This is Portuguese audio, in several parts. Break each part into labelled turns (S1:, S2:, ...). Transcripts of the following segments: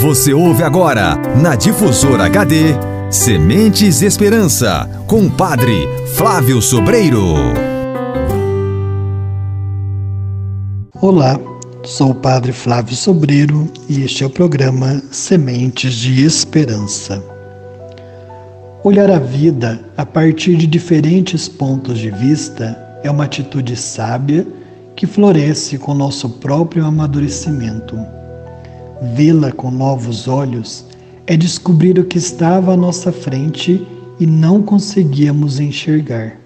S1: Você ouve agora, na Difusora HD, Sementes Esperança, com o Padre Flávio Sobreiro.
S2: Olá, sou o Padre Flávio Sobreiro e este é o programa Sementes de Esperança. Olhar a vida a partir de diferentes pontos de vista é uma atitude sábia que floresce com nosso próprio amadurecimento. Vê-la com novos olhos é descobrir o que estava à nossa frente e não conseguíamos enxergar.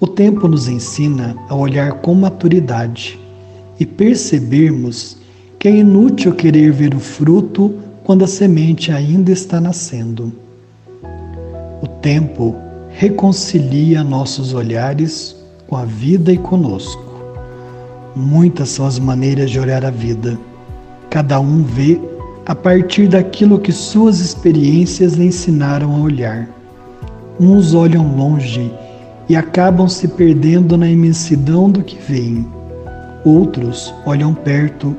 S2: O tempo nos ensina a olhar com maturidade e percebermos que é inútil querer ver o fruto quando a semente ainda está nascendo. O tempo reconcilia nossos olhares com a vida e conosco. Muitas são as maneiras de olhar a vida Cada um vê a partir daquilo que suas experiências lhe ensinaram a olhar. Uns olham longe e acabam se perdendo na imensidão do que veem. Outros olham perto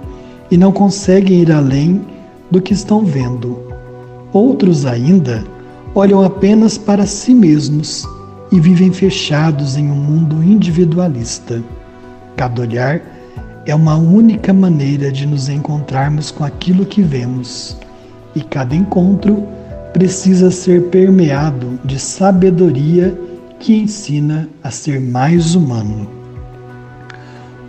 S2: e não conseguem ir além do que estão vendo. Outros ainda olham apenas para si mesmos e vivem fechados em um mundo individualista. Cada olhar é uma única maneira de nos encontrarmos com aquilo que vemos, e cada encontro precisa ser permeado de sabedoria que ensina a ser mais humano.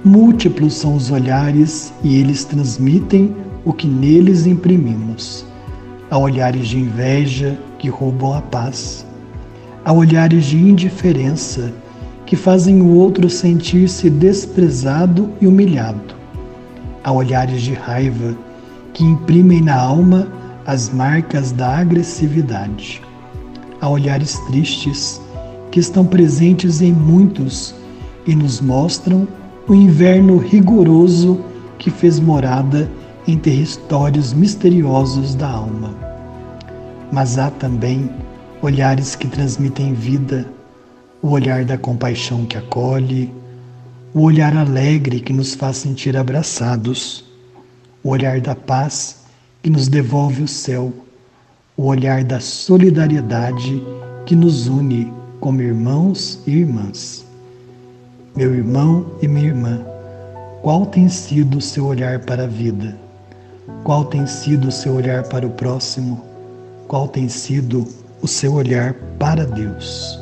S2: Múltiplos são os olhares e eles transmitem o que neles imprimimos. Há olhares de inveja que roubam a paz. Há olhares de indiferença que fazem o outro sentir-se desprezado e humilhado. Há olhares de raiva que imprimem na alma as marcas da agressividade. Há olhares tristes que estão presentes em muitos e nos mostram o inverno rigoroso que fez morada em territórios misteriosos da alma. Mas há também olhares que transmitem vida, o olhar da compaixão que acolhe, o olhar alegre que nos faz sentir abraçados, o olhar da paz que nos devolve o céu, o olhar da solidariedade que nos une como irmãos e irmãs. Meu irmão e minha irmã, qual tem sido o seu olhar para a vida? Qual tem sido o seu olhar para o próximo? Qual tem sido o seu olhar para Deus?